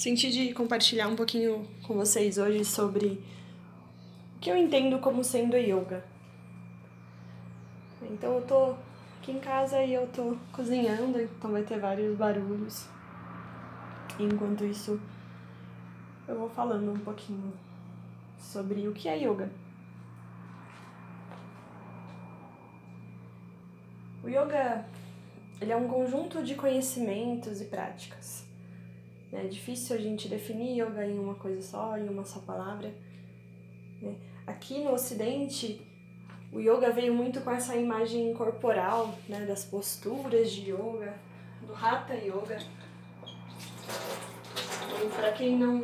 senti de compartilhar um pouquinho com vocês hoje sobre o que eu entendo como sendo yoga. Então eu tô aqui em casa e eu tô cozinhando, então vai ter vários barulhos. Enquanto isso, eu vou falando um pouquinho sobre o que é yoga. O yoga ele é um conjunto de conhecimentos e práticas é difícil a gente definir yoga em uma coisa só, em uma só palavra. Né? Aqui no Ocidente, o yoga veio muito com essa imagem corporal, né, das posturas de yoga, do Hatha Yoga. Para quem não,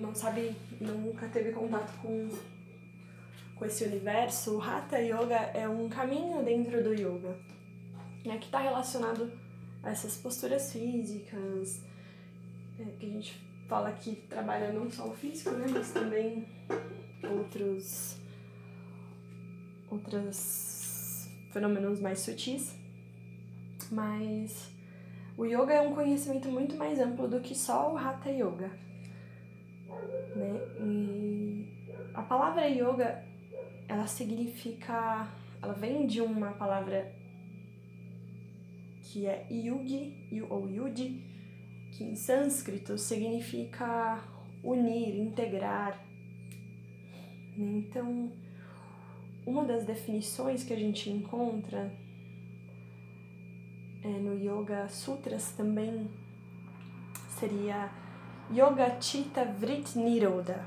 não sabe, nunca teve contato com, com esse universo, o Hatha Yoga é um caminho dentro do yoga, né, que está relacionado a essas posturas físicas, é, que a gente fala que trabalha não só o físico, né, mas também outros outros fenômenos mais sutis. Mas o yoga é um conhecimento muito mais amplo do que só o hatha yoga. Né? E a palavra yoga, ela significa, ela vem de uma palavra que é yugi ou yudi, que em sânscrito significa unir, integrar. Então, uma das definições que a gente encontra é, no Yoga Sutras também seria Yoga Chitta Vrit Niroda,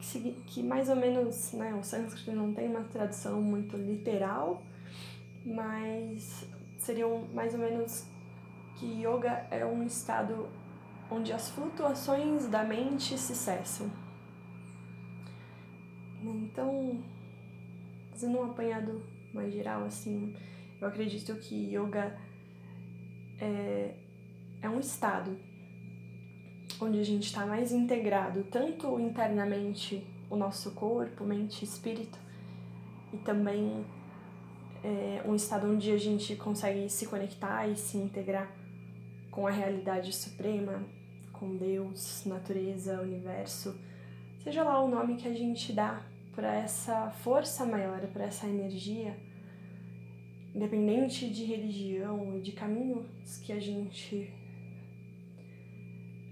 que, que mais ou menos, né, o sânscrito não tem uma tradução muito literal, mas seriam mais ou menos que yoga é um estado onde as flutuações da mente se cessam. Então, fazendo um apanhado mais geral, assim, eu acredito que yoga é, é um estado onde a gente está mais integrado, tanto internamente o nosso corpo, mente e espírito, e também é um estado onde a gente consegue se conectar e se integrar com a realidade suprema, com Deus, natureza, universo, seja lá o nome que a gente dá para essa força maior, para essa energia, independente de religião e de caminhos que a gente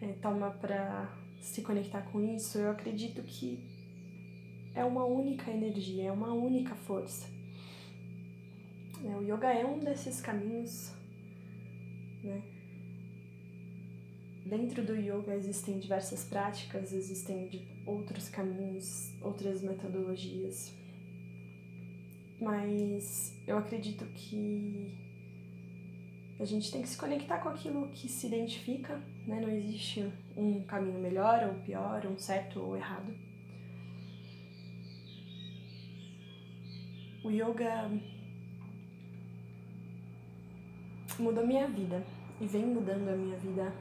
é, toma para se conectar com isso, eu acredito que é uma única energia, é uma única força. O yoga é um desses caminhos, né? Dentro do yoga existem diversas práticas, existem outros caminhos, outras metodologias. Mas eu acredito que a gente tem que se conectar com aquilo que se identifica, né? Não existe um caminho melhor ou pior, um certo ou errado. O yoga mudou minha vida e vem mudando a minha vida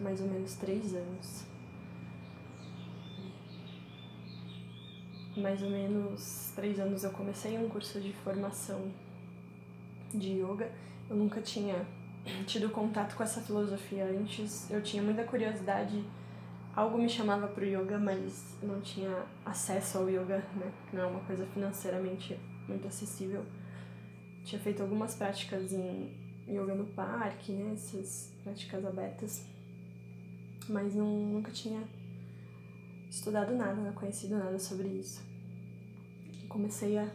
mais ou menos três anos. Mais ou menos três anos eu comecei um curso de formação de yoga. Eu nunca tinha tido contato com essa filosofia antes. Eu tinha muita curiosidade. Algo me chamava para o yoga, mas não tinha acesso ao yoga, né? Não é uma coisa financeiramente muito acessível. Tinha feito algumas práticas em yoga no parque, né? Essas práticas abertas mas não, nunca tinha estudado nada, conhecido nada sobre isso. Comecei a,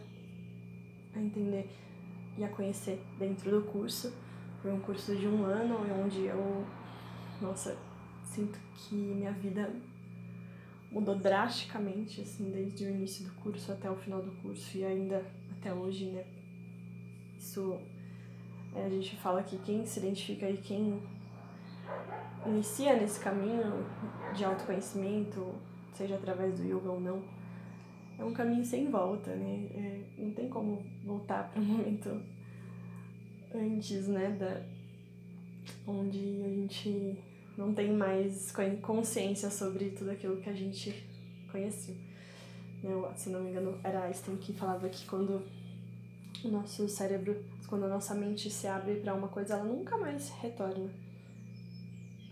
a entender e a conhecer dentro do curso. Foi um curso de um ano onde eu, nossa, sinto que minha vida mudou drasticamente, assim, desde o início do curso até o final do curso e ainda até hoje, né? Isso, é, a gente fala que quem se identifica e quem inicia nesse caminho de autoconhecimento, seja através do yoga ou não, é um caminho sem volta, né? É, não tem como voltar para o momento antes, né? Da, onde a gente não tem mais consciência sobre tudo aquilo que a gente conheceu. Né? Se não me engano, era Einstein que falava que quando o nosso cérebro, quando a nossa mente se abre para uma coisa, ela nunca mais retorna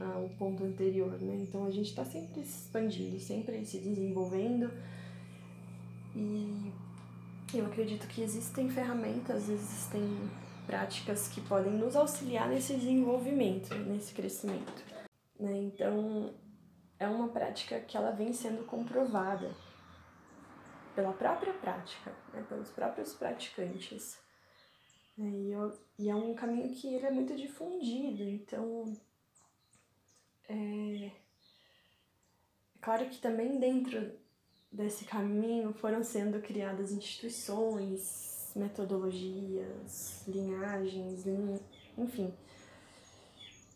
ao ponto anterior, né? Então a gente está sempre se expandindo, sempre se desenvolvendo e eu acredito que existem ferramentas, existem práticas que podem nos auxiliar nesse desenvolvimento, nesse crescimento. Né? Então é uma prática que ela vem sendo comprovada pela própria prática, né? pelos próprios praticantes. E, eu, e é um caminho que ele é muito difundido, então é, claro que também dentro desse caminho foram sendo criadas instituições, metodologias, linhagens, enfim,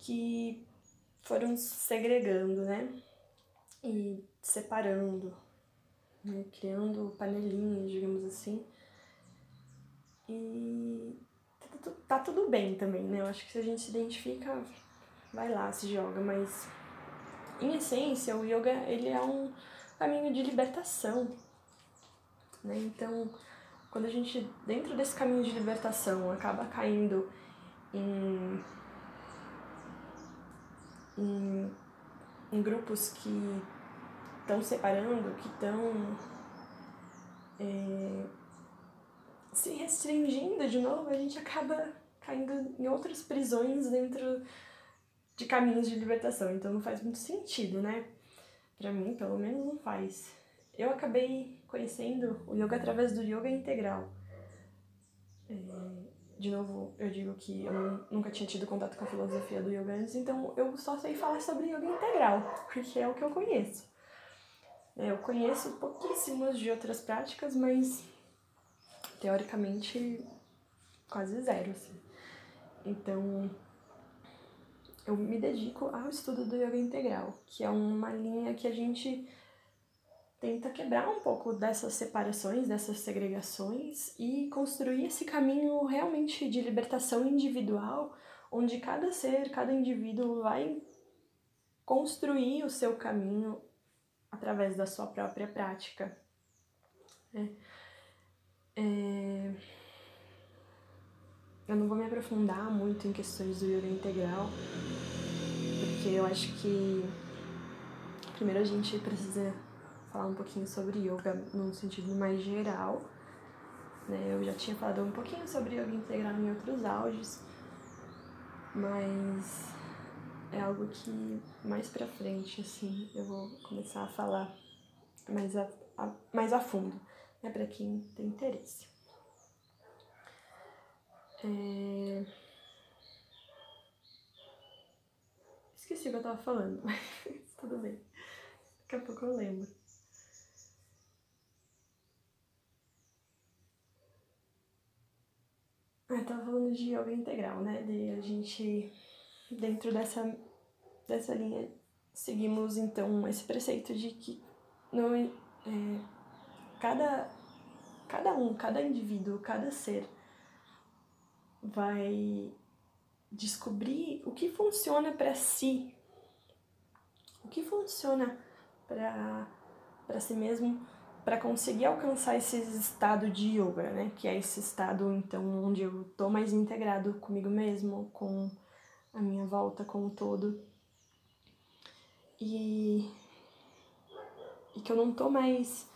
que foram segregando, né? E separando, né? criando panelinhas, digamos assim. E tá, tá tudo bem também, né? Eu acho que se a gente se identifica, vai lá, se joga, mas em essência o yoga ele é um caminho de libertação, né? Então, quando a gente dentro desse caminho de libertação acaba caindo em em, em grupos que estão separando, que estão é, se restringindo de novo, a gente acaba caindo em outras prisões dentro de caminhos de libertação. Então não faz muito sentido, né? Pra mim, pelo menos, não faz. Eu acabei conhecendo o yoga através do yoga integral. É, de novo, eu digo que eu nunca tinha tido contato com a filosofia do yoga antes, então eu só sei falar sobre yoga integral, porque é o que eu conheço. É, eu conheço pouquíssimas de outras práticas, mas teoricamente quase zero, assim. Então, eu me dedico ao estudo do yoga integral, que é uma linha que a gente tenta quebrar um pouco dessas separações, dessas segregações e construir esse caminho realmente de libertação individual, onde cada ser, cada indivíduo vai construir o seu caminho através da sua própria prática. É. É... Eu não vou me aprofundar muito em questões do yoga integral, porque eu acho que primeiro a gente precisa falar um pouquinho sobre yoga num sentido mais geral. Né? Eu já tinha falado um pouquinho sobre yoga integral em outros áudios, mas é algo que mais pra frente, assim, eu vou começar a falar mais a, a mais a fundo é para quem tem interesse. É... Esqueci o que eu tava falando, mas tudo bem. Daqui a pouco eu lembro. Eu tava falando de yoga integral, né? De a gente, dentro dessa, dessa linha, seguimos então esse preceito de que não é, cada, cada um, cada indivíduo, cada ser vai descobrir o que funciona para si, o que funciona para si mesmo, para conseguir alcançar esse estado de yoga, né? Que é esse estado então onde eu tô mais integrado comigo mesmo, com a minha volta, com o todo. E, e que eu não tô mais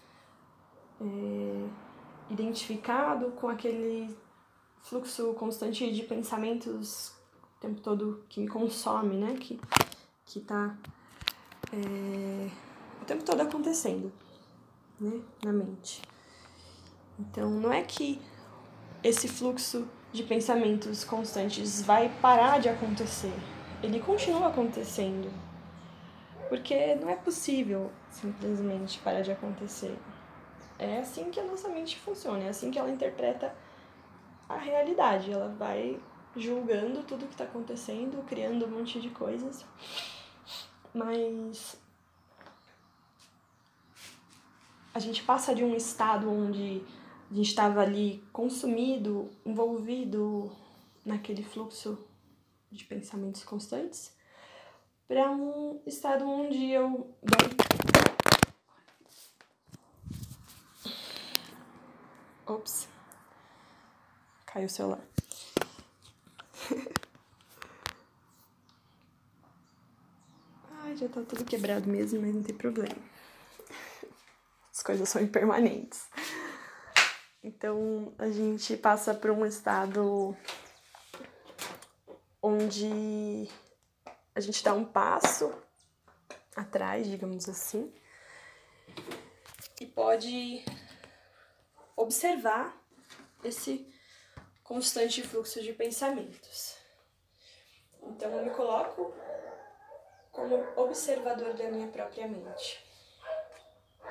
é, identificado com aquele fluxo constante de pensamentos o tempo todo que me consome, né? Que, que tá é, o tempo todo acontecendo, né? Na mente. Então, não é que esse fluxo de pensamentos constantes vai parar de acontecer. Ele continua acontecendo. Porque não é possível simplesmente parar de acontecer. É assim que a nossa mente funciona, é assim que ela interpreta a realidade. Ela vai julgando tudo que está acontecendo, criando um monte de coisas. Mas a gente passa de um estado onde a gente estava ali consumido, envolvido naquele fluxo de pensamentos constantes, para um estado onde eu Ops. Caiu o celular. já tá tudo quebrado mesmo, mas não tem problema. As coisas são impermanentes. Então a gente passa por um estado onde a gente dá um passo atrás, digamos assim, e pode observar esse constante fluxo de pensamentos. Então eu me coloco como observador da minha própria mente.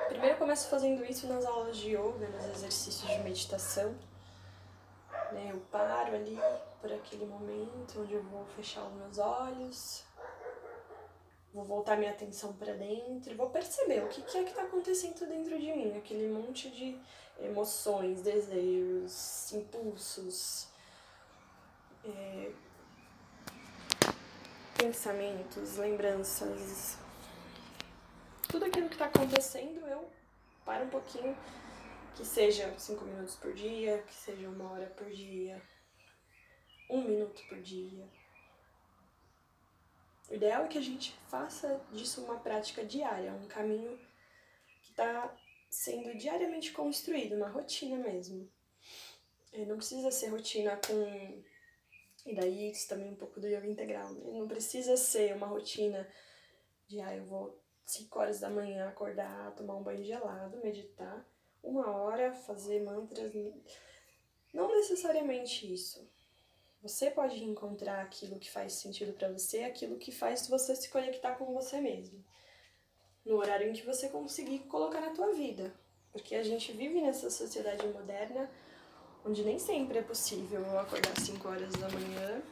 Primeiro eu começo fazendo isso nas aulas de yoga, nos exercícios de meditação. Né? Eu paro ali por aquele momento onde eu vou fechar os meus olhos, vou voltar minha atenção para dentro, vou perceber o que, que é que está acontecendo dentro de mim, aquele monte de emoções, desejos, impulsos, é, pensamentos, lembranças, tudo aquilo que está acontecendo, eu paro um pouquinho, que seja cinco minutos por dia, que seja uma hora por dia, um minuto por dia. O ideal é que a gente faça disso uma prática diária, um caminho que está sendo diariamente construído, uma rotina mesmo. E não precisa ser rotina com. E daí isso também é um pouco do yoga integral, né? Não precisa ser uma rotina de, ah, eu vou 5 horas da manhã acordar, tomar um banho gelado, meditar, uma hora fazer mantras. Não necessariamente isso. Você pode encontrar aquilo que faz sentido para você, aquilo que faz você se conectar com você mesmo. No horário em que você conseguir colocar na tua vida. Porque a gente vive nessa sociedade moderna onde nem sempre é possível eu acordar 5 horas da manhã,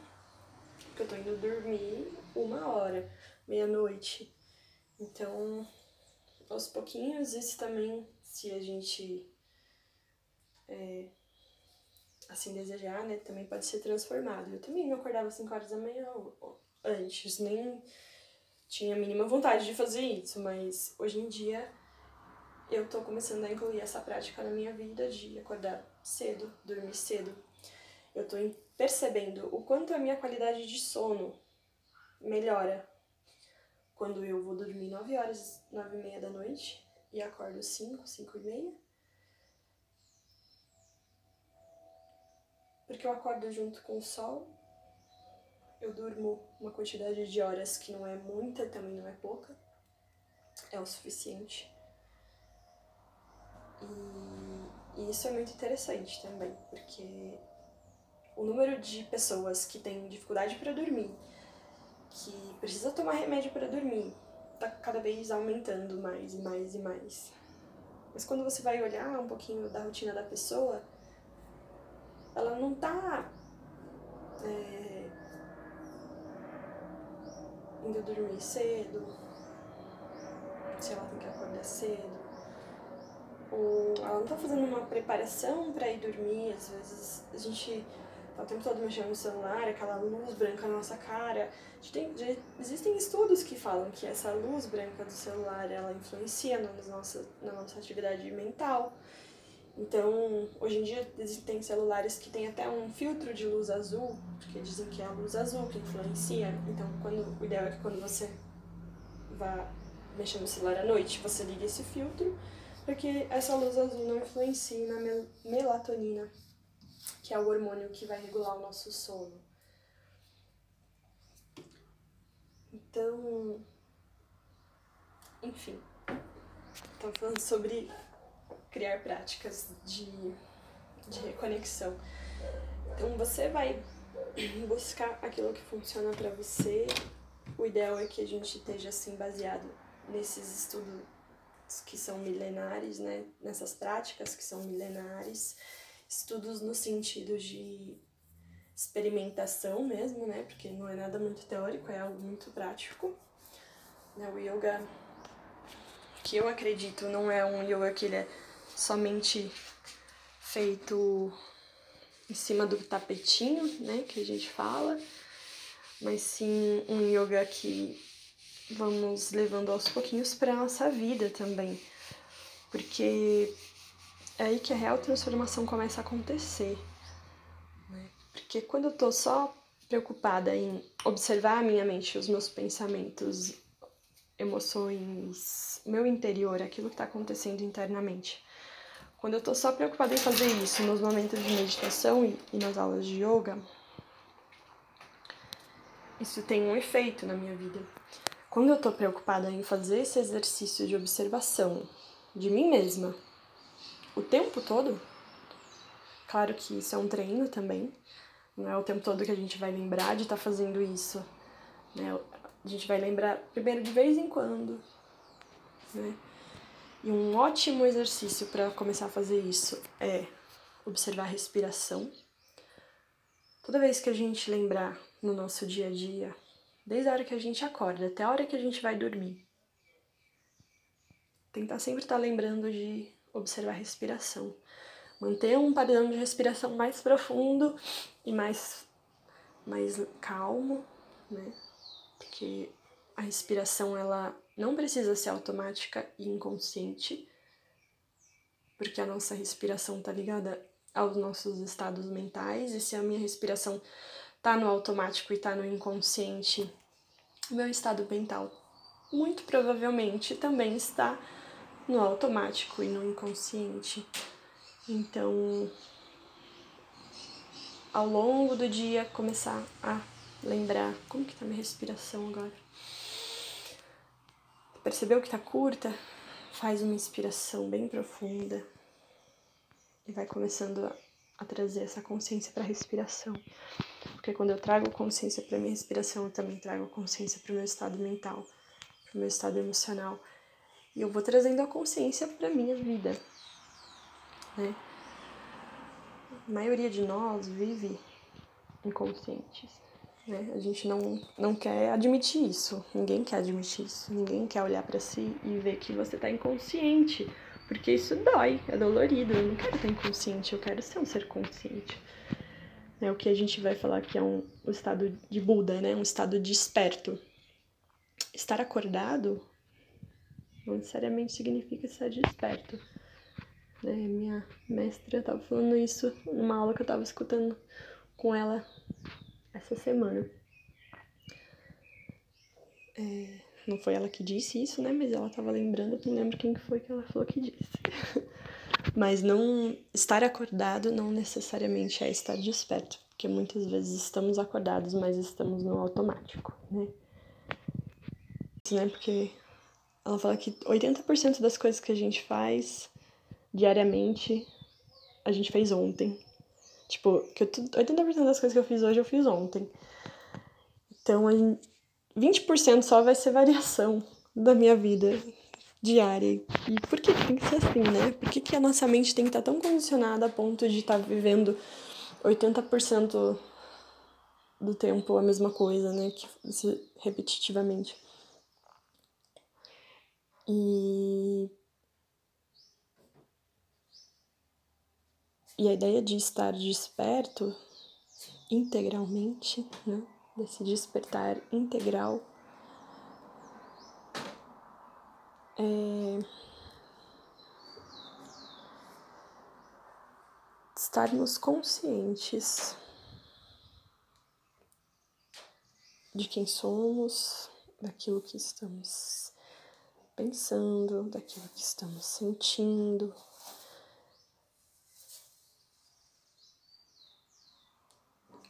porque eu tô indo dormir uma hora, meia-noite. Então, aos pouquinhos, isso também, se a gente é, assim desejar, né, também pode ser transformado. Eu também não acordava às 5 horas da manhã antes, nem tinha a mínima vontade de fazer isso, mas hoje em dia eu tô começando a incluir essa prática na minha vida de acordar cedo, dormir cedo. Eu tô percebendo o quanto a minha qualidade de sono melhora quando eu vou dormir 9 horas, 9 e meia da noite e acordo 5, 5 e meia. Porque eu acordo junto com o sol, eu durmo uma quantidade de horas que não é muita, também não é pouca, é o suficiente. E, e isso é muito interessante também, porque o número de pessoas que têm dificuldade para dormir que precisa tomar remédio para dormir, tá cada vez aumentando mais e mais e mais. Mas quando você vai olhar um pouquinho da rotina da pessoa, ela não tá é, indo dormir cedo, se ela tem que acordar cedo, ou ela não tá fazendo uma preparação para ir dormir, às vezes a gente tá o tempo todo mexendo no celular, aquela luz branca na nossa cara. Tem, já existem estudos que falam que essa luz branca do celular ela influencia na nossa, na nossa atividade mental. Então, hoje em dia existem celulares que têm até um filtro de luz azul, porque dizem que é a luz azul que influencia. Então, quando, o ideal é que quando você vá mexer no celular à noite, você ligue esse filtro, porque essa luz azul não influencia na mel melatonina, que é o hormônio que vai regular o nosso sono. Então, enfim, estava falando sobre criar práticas de, de reconexão. Então, você vai buscar aquilo que funciona para você. O ideal é que a gente esteja assim baseado nesses estudos que são milenares, né? Nessas práticas que são milenares estudos no sentido de experimentação mesmo, né? Porque não é nada muito teórico, é algo muito prático. Né? O yoga que eu acredito não é um yoga que ele é somente feito em cima do tapetinho, né, que a gente fala, mas sim um yoga que vamos levando aos pouquinhos para nossa vida também. Porque é aí que a real transformação começa a acontecer. Né? Porque quando eu tô só preocupada em observar a minha mente, os meus pensamentos, emoções, meu interior, aquilo que está acontecendo internamente. Quando eu estou só preocupada em fazer isso nos momentos de meditação e, e nas aulas de yoga, isso tem um efeito na minha vida. Quando eu estou preocupada em fazer esse exercício de observação de mim mesma o tempo todo, claro que isso é um treino também, não é o tempo todo que a gente vai lembrar de estar tá fazendo isso, né? A gente vai lembrar primeiro de vez em quando, né? E um ótimo exercício para começar a fazer isso é observar a respiração. Toda vez que a gente lembrar no nosso dia a dia, desde a hora que a gente acorda até a hora que a gente vai dormir, tentar sempre estar tá lembrando de observar a respiração. Manter um padrão de respiração mais profundo e mais, mais calmo, né? Porque a respiração ela não precisa ser automática e inconsciente, porque a nossa respiração está ligada aos nossos estados mentais, e se a minha respiração tá no automático e tá no inconsciente, meu estado mental muito provavelmente também está no automático e no inconsciente. Então, ao longo do dia, começar a lembrar como que tá minha respiração agora. Percebeu que tá curta? Faz uma inspiração bem profunda e vai começando a, trazer essa consciência para a respiração. Porque quando eu trago consciência para minha respiração, eu também trago consciência para o meu estado mental, para o meu estado emocional. E eu vou trazendo a consciência para minha vida, né? A maioria de nós vive inconscientes. Né? A gente não, não quer admitir isso, ninguém quer admitir isso, ninguém quer olhar para si e ver que você tá inconsciente, porque isso dói, é dolorido. Eu não quero estar inconsciente, eu quero ser um ser consciente. É o que a gente vai falar que é um, o estado de Buda, né? Um estado desperto. Estar acordado não necessariamente significa estar desperto. Né? Minha mestra estava falando isso numa aula que eu estava escutando com ela essa semana. É, não foi ela que disse isso, né? Mas ela tava lembrando, não lembro quem foi que ela falou que disse. Mas não estar acordado não necessariamente é estar desperto, porque muitas vezes estamos acordados, mas estamos no automático, né? né? Porque ela fala que 80% das coisas que a gente faz diariamente a gente fez ontem. Tipo, que eu, 80% das coisas que eu fiz hoje eu fiz ontem. Então, 20% só vai ser variação da minha vida diária. E por que tem que ser assim, né? Por que, que a nossa mente tem que estar tão condicionada a ponto de estar vivendo 80% do tempo a mesma coisa, né? Que, repetitivamente. E E a ideia de estar desperto integralmente, né? Desse despertar integral é estarmos conscientes de quem somos, daquilo que estamos pensando, daquilo que estamos sentindo,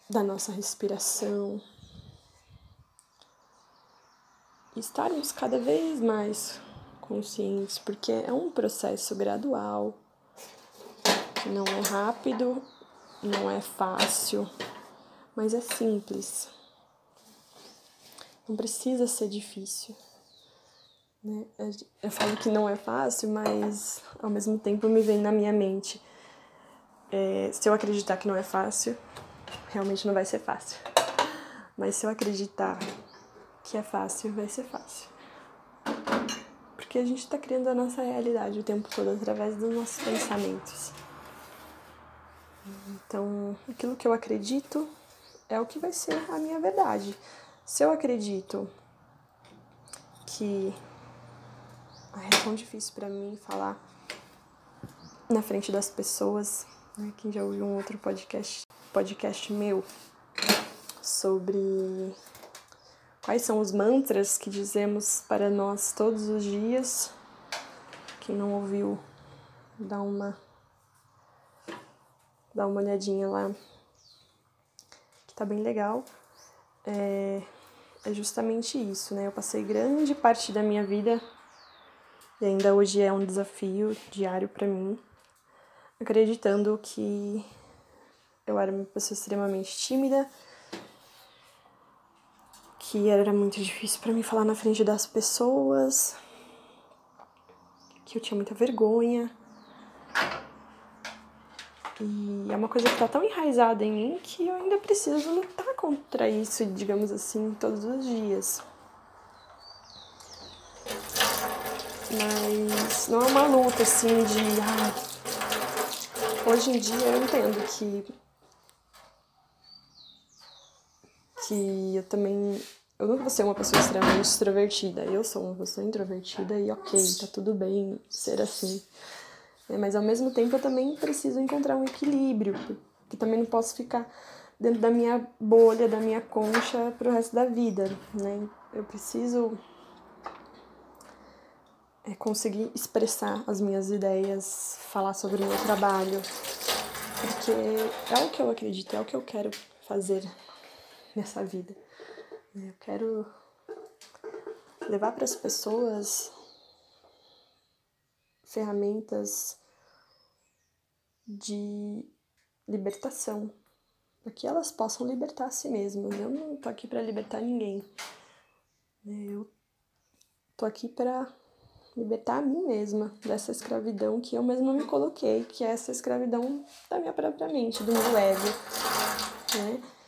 da nossa respiração. Estarmos cada vez mais conscientes, porque é um processo gradual, que não é rápido, não é fácil, mas é simples. Não precisa ser difícil. Né? Eu falo que não é fácil, mas ao mesmo tempo me vem na minha mente. É, se eu acreditar que não é fácil, realmente não vai ser fácil. Mas se eu acreditar que é fácil, vai ser fácil. Porque a gente está criando a nossa realidade o tempo todo através dos nossos pensamentos. Então, aquilo que eu acredito é o que vai ser a minha verdade. Se eu acredito que. Ai, é tão difícil para mim falar na frente das pessoas. Né? Quem já ouviu um outro podcast podcast meu sobre quais são os mantras que dizemos para nós todos os dias. Quem não ouviu, dá uma dá uma olhadinha lá, que tá bem legal. É, é justamente isso, né? Eu passei grande parte da minha vida e ainda hoje é um desafio diário para mim, acreditando que eu era uma pessoa extremamente tímida, que era muito difícil para mim falar na frente das pessoas, que eu tinha muita vergonha. E é uma coisa que tá tão enraizada em mim que eu ainda preciso lutar contra isso, digamos assim, todos os dias. Mas não é uma luta assim de. Ah, hoje em dia eu entendo que. Que eu também. Eu nunca vou ser uma pessoa extremamente extrovertida. Eu sou uma pessoa introvertida e ok, tá tudo bem ser assim. É, mas ao mesmo tempo eu também preciso encontrar um equilíbrio, porque também não posso ficar dentro da minha bolha, da minha concha pro resto da vida, né? Eu preciso é conseguir expressar as minhas ideias, falar sobre o meu trabalho, porque é o que eu acredito, é o que eu quero fazer nessa vida. Eu quero levar para as pessoas ferramentas de libertação, para que elas possam libertar a si mesmas. Eu não tô aqui para libertar ninguém. Eu tô aqui para libertar a mim mesma dessa escravidão que eu mesma me coloquei, que é essa escravidão da minha própria mente, do meu ego, né?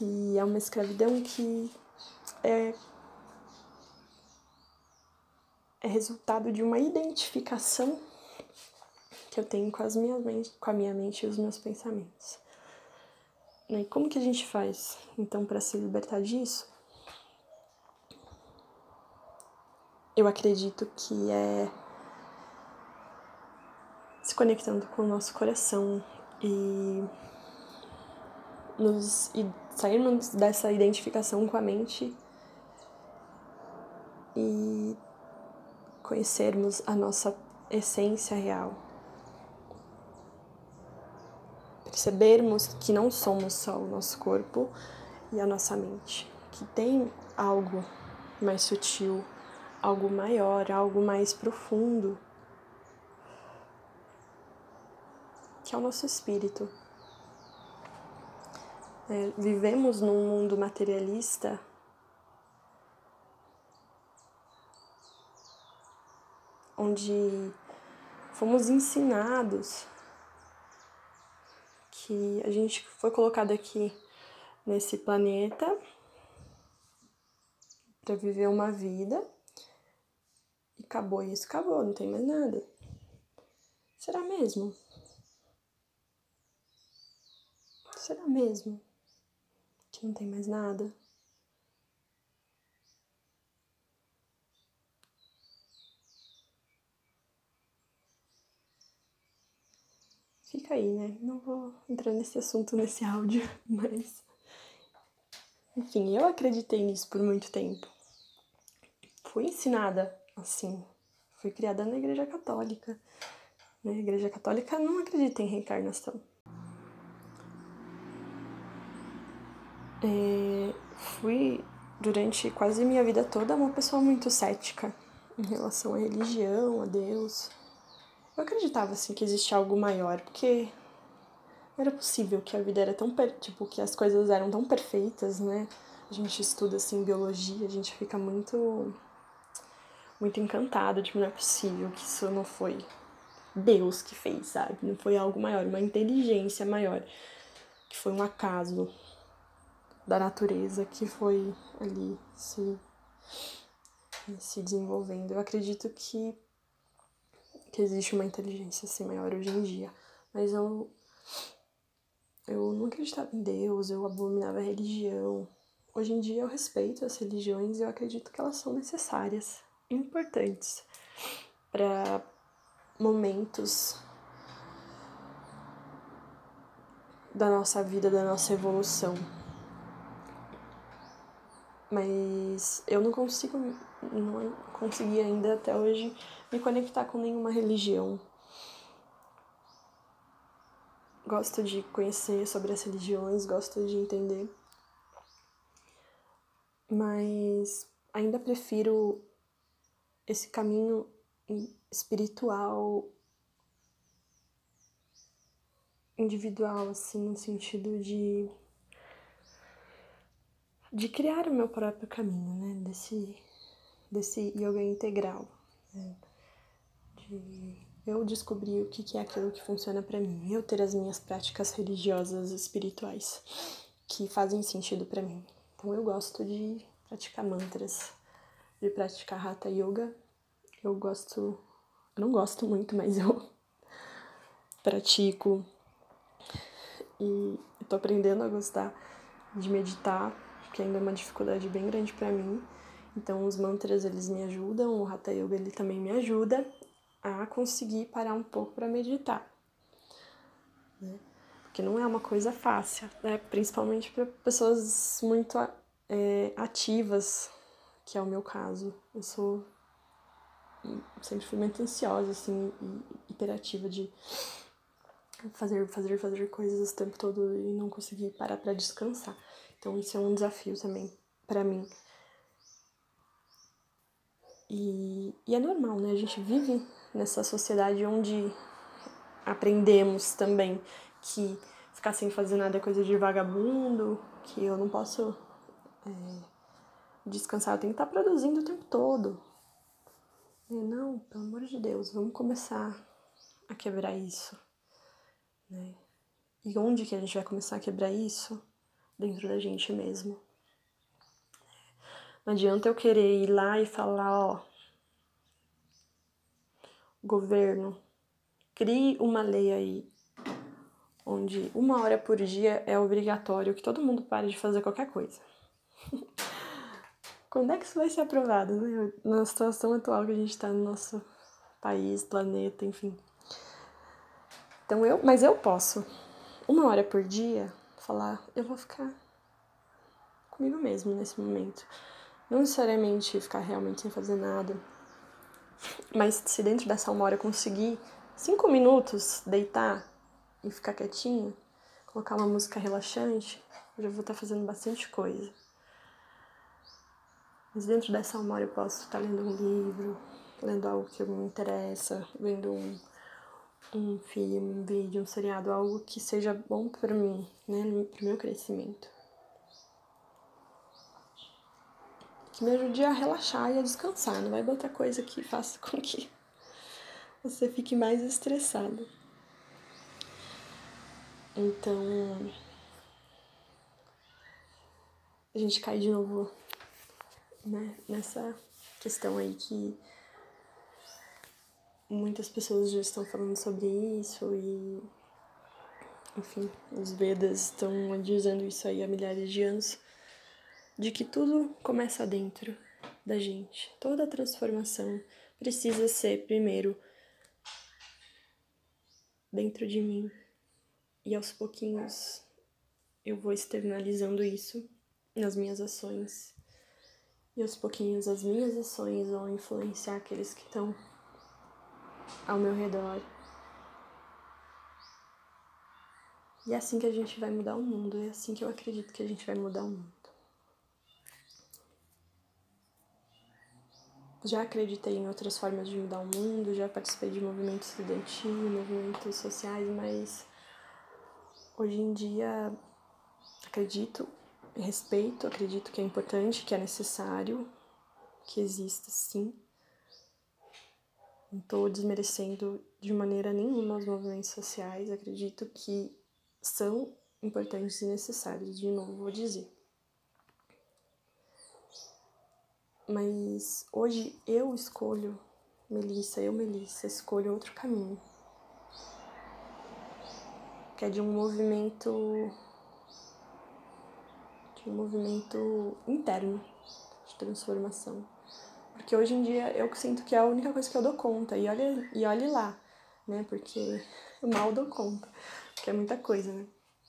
Que é uma escravidão que é, é resultado de uma identificação que eu tenho com, as minhas, com a minha mente e os meus pensamentos. E como que a gente faz, então, para se libertar disso? eu acredito que é se conectando com o nosso coração e nos sairmos dessa identificação com a mente e conhecermos a nossa essência real. Percebermos que não somos só o nosso corpo e a nossa mente, que tem algo mais sutil algo maior, algo mais profundo, que é o nosso espírito. É, vivemos num mundo materialista onde fomos ensinados que a gente foi colocado aqui nesse planeta para viver uma vida e acabou isso, acabou, não tem mais nada. Será mesmo? Será mesmo que não tem mais nada? Fica aí, né? Não vou entrar nesse assunto nesse áudio, mas. Enfim, eu acreditei nisso por muito tempo. Fui ensinada assim. Fui criada na Igreja Católica. Né? A Igreja Católica não acredita em reencarnação. É, fui, durante quase minha vida toda, uma pessoa muito cética em relação à religião, a Deus. Eu acreditava, assim, que existia algo maior, porque era possível que a vida era tão, tipo, que as coisas eram tão perfeitas, né? A gente estuda, assim, biologia, a gente fica muito muito encantado, tipo, não é possível que isso não foi Deus que fez, sabe? Não foi algo maior, uma inteligência maior, que foi um acaso da natureza que foi ali se, se desenvolvendo. Eu acredito que, que existe uma inteligência assim maior hoje em dia, mas eu, eu não acreditava em Deus, eu abominava a religião. Hoje em dia eu respeito as religiões e eu acredito que elas são necessárias importantes para momentos da nossa vida, da nossa evolução. Mas eu não consigo, não consegui ainda até hoje me conectar com nenhuma religião. Gosto de conhecer sobre as religiões, gosto de entender. Mas ainda prefiro esse caminho espiritual individual, assim, no sentido de de criar o meu próprio caminho, né? Desse, desse yoga integral. Né? De eu descobrir o que é aquilo que funciona para mim, eu ter as minhas práticas religiosas espirituais que fazem sentido para mim. Então eu gosto de praticar mantras, de praticar hatha yoga. Eu gosto, eu não gosto muito, mas eu pratico e tô aprendendo a gostar de meditar que ainda é uma dificuldade bem grande para mim. Então os mantras eles me ajudam, o Hatha Yoga ele também me ajuda a conseguir parar um pouco para meditar. Né? Porque não é uma coisa fácil, né? principalmente para pessoas muito é, ativas, que é o meu caso. Eu sou sempre fui muito ansiosa, assim, e hiperativa de fazer, fazer, fazer coisas o tempo todo e não conseguir parar para descansar. Então isso é um desafio também para mim. E, e é normal, né? A gente vive nessa sociedade onde aprendemos também que ficar sem fazer nada é coisa de vagabundo, que eu não posso é, descansar, eu tenho que estar produzindo o tempo todo. E não, pelo amor de Deus, vamos começar a quebrar isso. Né? E onde que a gente vai começar a quebrar isso? Dentro da gente mesmo. Não adianta eu querer ir lá e falar, ó, governo, crie uma lei aí onde uma hora por dia é obrigatório que todo mundo pare de fazer qualquer coisa. Quando é que isso vai ser aprovado, né? Na situação atual que a gente está no nosso país, planeta, enfim. Então eu, mas eu posso, uma hora por dia, falar, eu vou ficar comigo mesmo nesse momento. Não necessariamente ficar realmente sem fazer nada, mas se dentro dessa uma hora eu conseguir cinco minutos deitar e ficar quietinho, colocar uma música relaxante, eu já vou estar fazendo bastante coisa. Mas dentro dessa uma hora eu posso estar lendo um livro, lendo algo que me interessa, vendo um, um filme, um vídeo, um seriado, algo que seja bom para mim, né, para meu crescimento. Que me ajude a relaxar e a descansar, não vai botar coisa que faça com que você fique mais estressado. Então, a gente cai de novo né, nessa questão aí que muitas pessoas já estão falando sobre isso e enfim, os Vedas estão dizendo isso aí há milhares de anos, de que tudo começa dentro da gente. Toda transformação precisa ser primeiro dentro de mim. E aos pouquinhos eu vou externalizando isso nas minhas ações. E aos pouquinhos as minhas ações vão influenciar aqueles que estão ao meu redor. E é assim que a gente vai mudar o mundo, é assim que eu acredito que a gente vai mudar o mundo. Já acreditei em outras formas de mudar o mundo, já participei de movimentos estudantil, movimentos sociais, mas hoje em dia acredito, respeito, acredito que é importante, que é necessário, que exista sim não estou desmerecendo de maneira nenhuma os movimentos sociais, acredito que são importantes e necessários, de novo vou dizer. Mas hoje eu escolho, Melissa, eu, Melissa, escolho outro caminho. Que é de um movimento. de um movimento interno de transformação porque hoje em dia eu sinto que é a única coisa que eu dou conta. E olha, e olhe lá, né? Porque eu mal dou conta. Porque é muita coisa, né?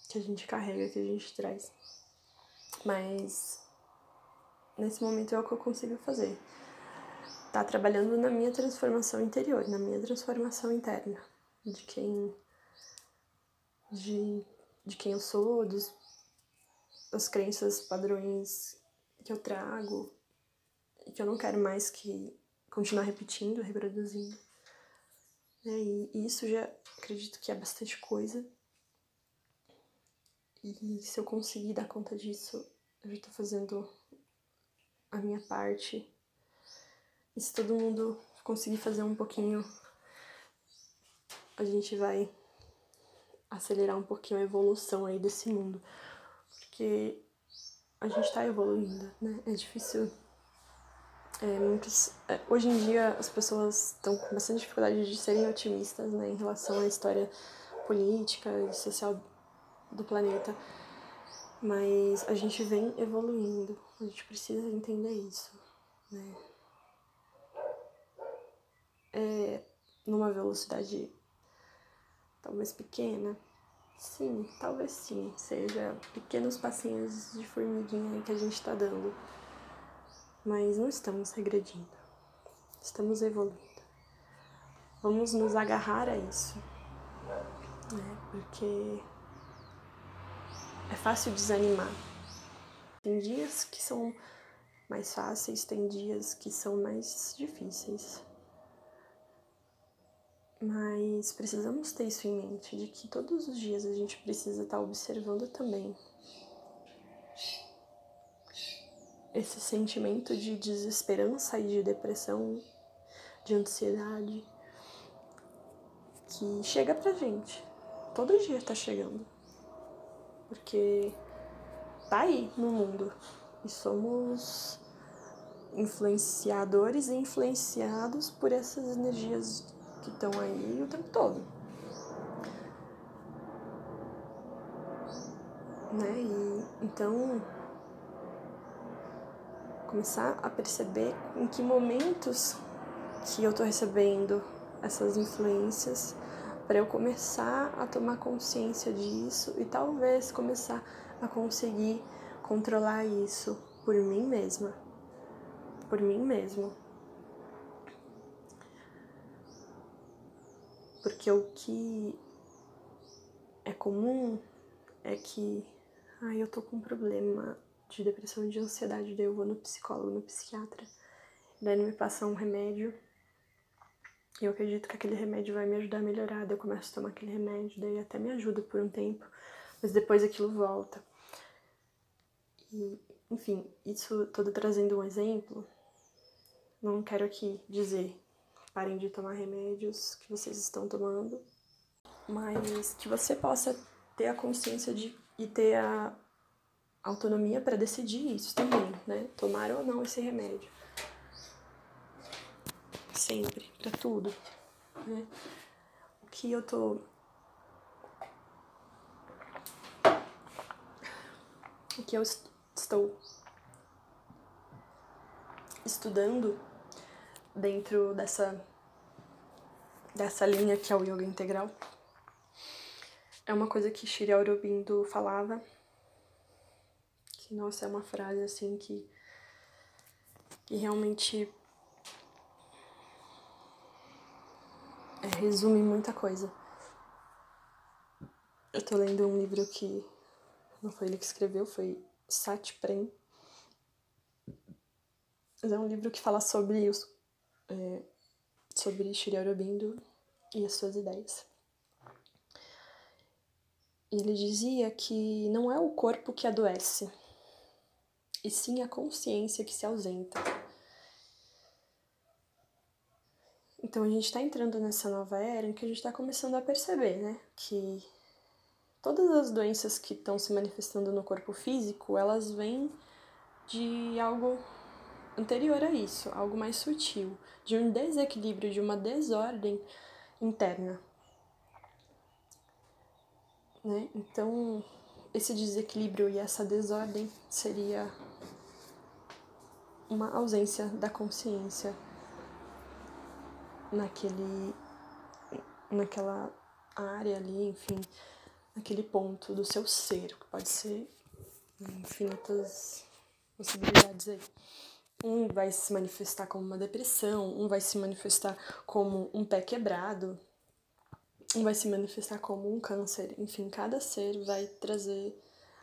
Que a gente carrega, que a gente traz. Mas nesse momento é o que eu consigo fazer. Tá trabalhando na minha transformação interior, na minha transformação interna, de quem de, de quem eu sou, dos, das crenças, padrões que eu trago que eu não quero mais que continuar repetindo, reproduzindo. E isso já acredito que é bastante coisa. E se eu conseguir dar conta disso, eu já tô fazendo a minha parte. E se todo mundo conseguir fazer um pouquinho, a gente vai acelerar um pouquinho a evolução aí desse mundo. Porque a gente tá evoluindo, né? É difícil. É, muitos, é, hoje em dia as pessoas estão com bastante dificuldade de serem otimistas né, em relação à história política e social do planeta. Mas a gente vem evoluindo, a gente precisa entender isso, né? É numa velocidade talvez pequena. Sim, talvez sim, seja pequenos passinhos de formiguinha que a gente está dando. Mas não estamos regredindo, estamos evoluindo. Vamos nos agarrar a isso, né? Porque é fácil desanimar. Tem dias que são mais fáceis, tem dias que são mais difíceis. Mas precisamos ter isso em mente, de que todos os dias a gente precisa estar observando também esse sentimento de desesperança e de depressão, de ansiedade que chega pra gente. Todo dia tá chegando porque tá aí no mundo e somos influenciadores e influenciados por essas energias que estão aí o tempo todo. Né? E então começar a perceber em que momentos que eu tô recebendo essas influências para eu começar a tomar consciência disso e talvez começar a conseguir controlar isso por mim mesma, por mim mesmo. Porque o que é comum é que, ah, eu tô com um problema de depressão, de ansiedade, daí eu vou no psicólogo, no psiquiatra, daí ele me passa um remédio e eu acredito que aquele remédio vai me ajudar a melhorar. Daí eu começo a tomar aquele remédio, daí até me ajuda por um tempo, mas depois aquilo volta. E, enfim, isso todo trazendo um exemplo. Não quero aqui dizer parem de tomar remédios que vocês estão tomando, mas que você possa ter a consciência de e ter a autonomia para decidir isso também, né? Tomar ou não esse remédio sempre, para tudo. Né? O que eu tô. O que eu estou estudando dentro dessa dessa linha que é o yoga integral é uma coisa que Shri Aurobindo falava nossa é uma frase assim que que realmente é, resume muita coisa. Eu tô lendo um livro que não foi ele que escreveu, foi Sat Prem. Mas é um livro que fala sobre os, é, sobre Shri Aurobindo e as suas ideias. E ele dizia que não é o corpo que adoece, e sim a consciência que se ausenta. Então a gente está entrando nessa nova era em que a gente está começando a perceber, né, que todas as doenças que estão se manifestando no corpo físico, elas vêm de algo anterior a isso, algo mais sutil, de um desequilíbrio, de uma desordem interna. Né? Então, esse desequilíbrio e essa desordem seria uma ausência da consciência naquele naquela área ali, enfim, naquele ponto do seu ser, que pode ser infinitas possibilidades aí. Um vai se manifestar como uma depressão, um vai se manifestar como um pé quebrado, um vai se manifestar como um câncer. Enfim, cada ser vai trazer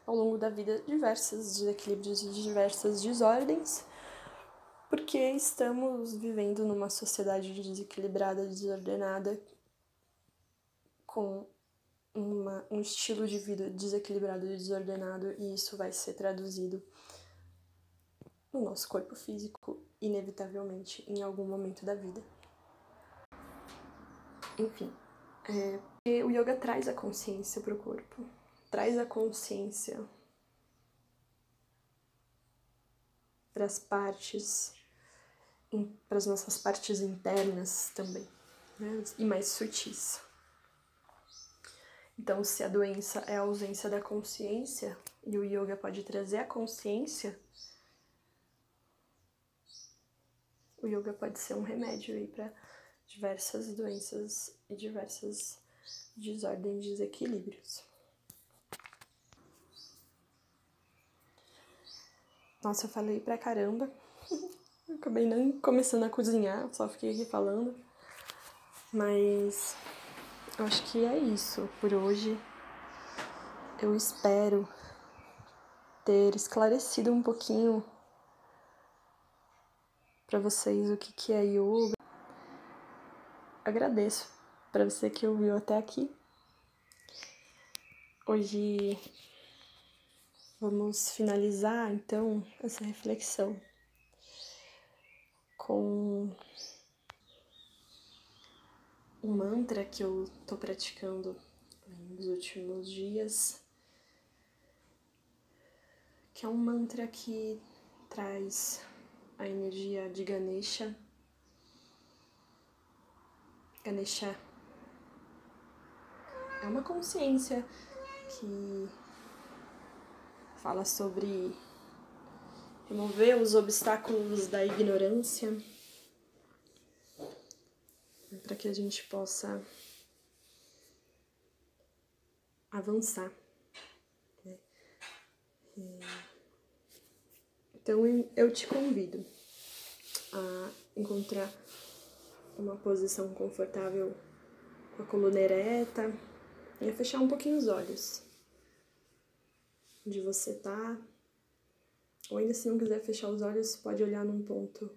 ao longo da vida diversos desequilíbrios e diversas desordens, porque estamos vivendo numa sociedade desequilibrada, desordenada, com uma, um estilo de vida desequilibrado e desordenado, e isso vai ser traduzido no nosso corpo físico, inevitavelmente, em algum momento da vida. Enfim, é, o yoga traz a consciência para o corpo, traz a consciência para as partes, para as nossas partes internas também, né? e mais sutis. Então, se a doença é a ausência da consciência e o yoga pode trazer a consciência, o yoga pode ser um remédio aí para diversas doenças e diversas desordens e desequilíbrios. Nossa, eu falei pra caramba. acabei nem começando a cozinhar, só fiquei aqui falando. Mas eu acho que é isso por hoje. Eu espero ter esclarecido um pouquinho para vocês o que, que é yoga. Agradeço para você que ouviu até aqui. Hoje vamos finalizar então essa reflexão com um mantra que eu tô praticando nos últimos dias, que é um mantra que traz a energia de Ganesha. Ganesha é uma consciência que fala sobre remover os obstáculos da ignorância para que a gente possa avançar. Então eu te convido a encontrar uma posição confortável com a coluna ereta e a fechar um pouquinho os olhos. Onde você tá. Ou ainda se não quiser fechar os olhos, pode olhar num ponto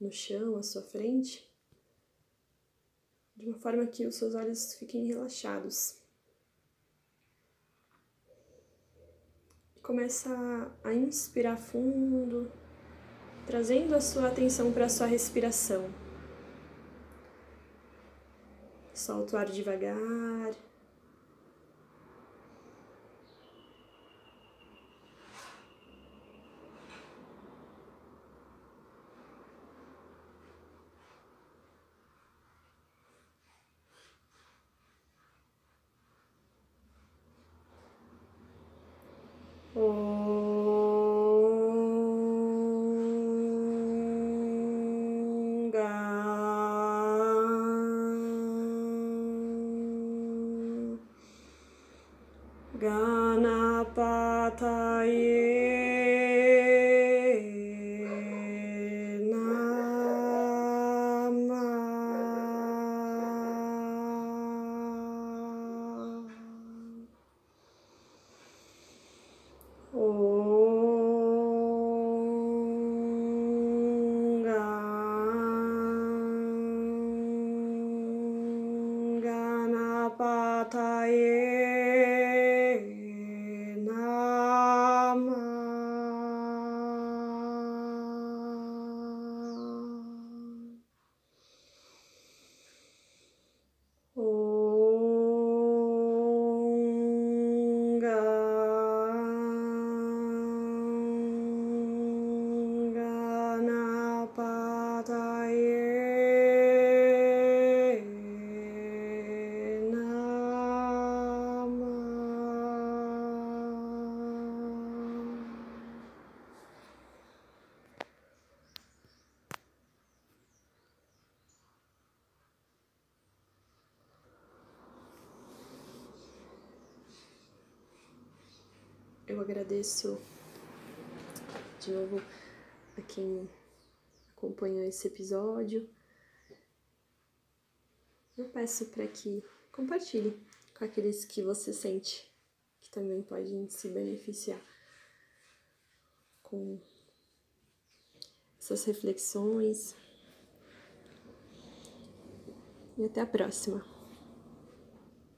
no chão à sua frente, de uma forma que os seus olhos fiquem relaxados. começa a inspirar fundo, trazendo a sua atenção para a sua respiração. Solta o ar devagar. Eu agradeço de novo a quem acompanhou esse episódio. Eu peço para que compartilhe com aqueles que você sente que também podem se beneficiar com essas reflexões. E até a próxima.